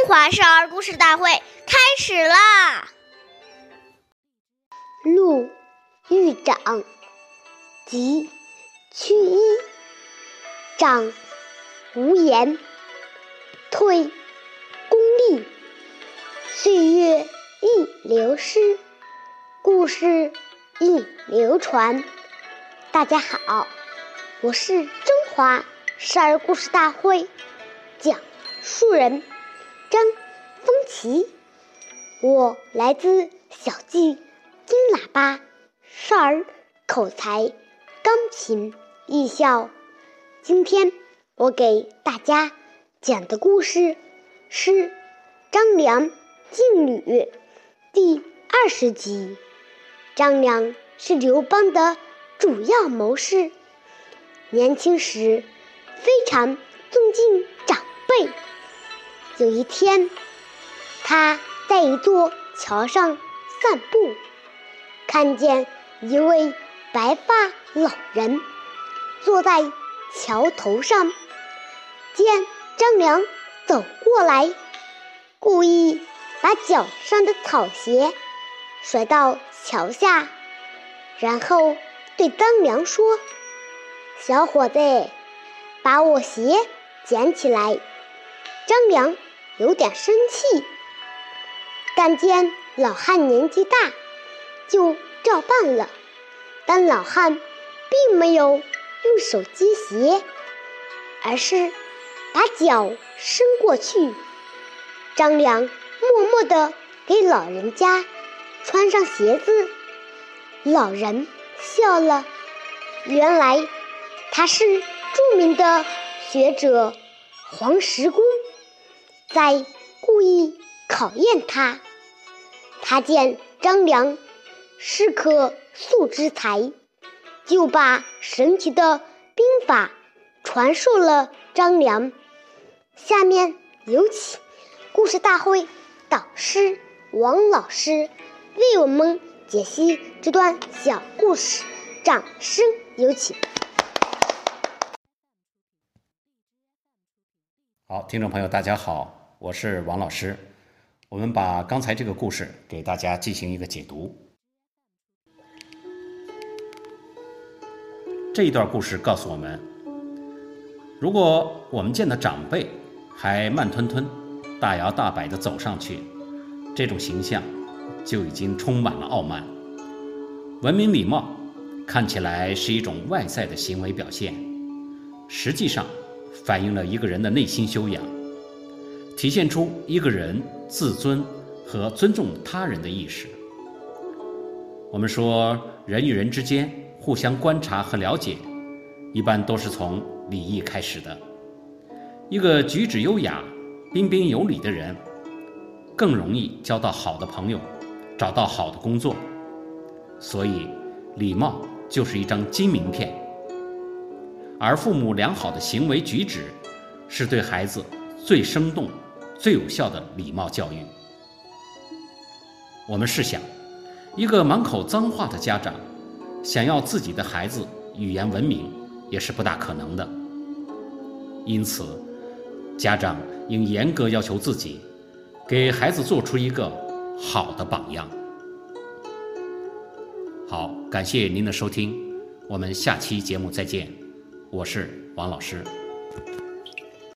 中华少儿故事大会开始啦！陆豫长即屈一长无言，退功利，岁月易流失，故事易流传。大家好，我是中华少儿故事大会讲述人。张风奇，我来自小季金喇叭少儿口才钢琴艺校。今天我给大家讲的故事是《张良进吕》第二十集。张良是刘邦的主要谋士，年轻时非常尊敬长辈。有一天，他在一座桥上散步，看见一位白发老人坐在桥头上。见张良走过来，故意把脚上的草鞋甩到桥下，然后对张良说：“小伙子，把我鞋捡起来。”张良。有点生气，但见老汉年纪大，就照办了。但老汉并没有用手接鞋，而是把脚伸过去。张良默默地给老人家穿上鞋子。老人笑了，原来他是著名的学者黄石公。在故意考验他，他见张良是颗素之才，就把神奇的兵法传授了张良。下面有请故事大会导师王老师为我们解析这段小故事，掌声有请。好，听众朋友，大家好。我是王老师，我们把刚才这个故事给大家进行一个解读。这一段故事告诉我们，如果我们见到长辈还慢吞吞、大摇大摆的走上去，这种形象就已经充满了傲慢。文明礼貌看起来是一种外在的行为表现，实际上反映了一个人的内心修养。体现出一个人自尊和尊重他人的意识。我们说，人与人之间互相观察和了解，一般都是从礼仪开始的。一个举止优雅、彬彬有礼的人，更容易交到好的朋友，找到好的工作。所以，礼貌就是一张金名片。而父母良好的行为举止，是对孩子最生动。最有效的礼貌教育。我们试想，一个满口脏话的家长，想要自己的孩子语言文明，也是不大可能的。因此，家长应严格要求自己，给孩子做出一个好的榜样。好，感谢您的收听，我们下期节目再见。我是王老师。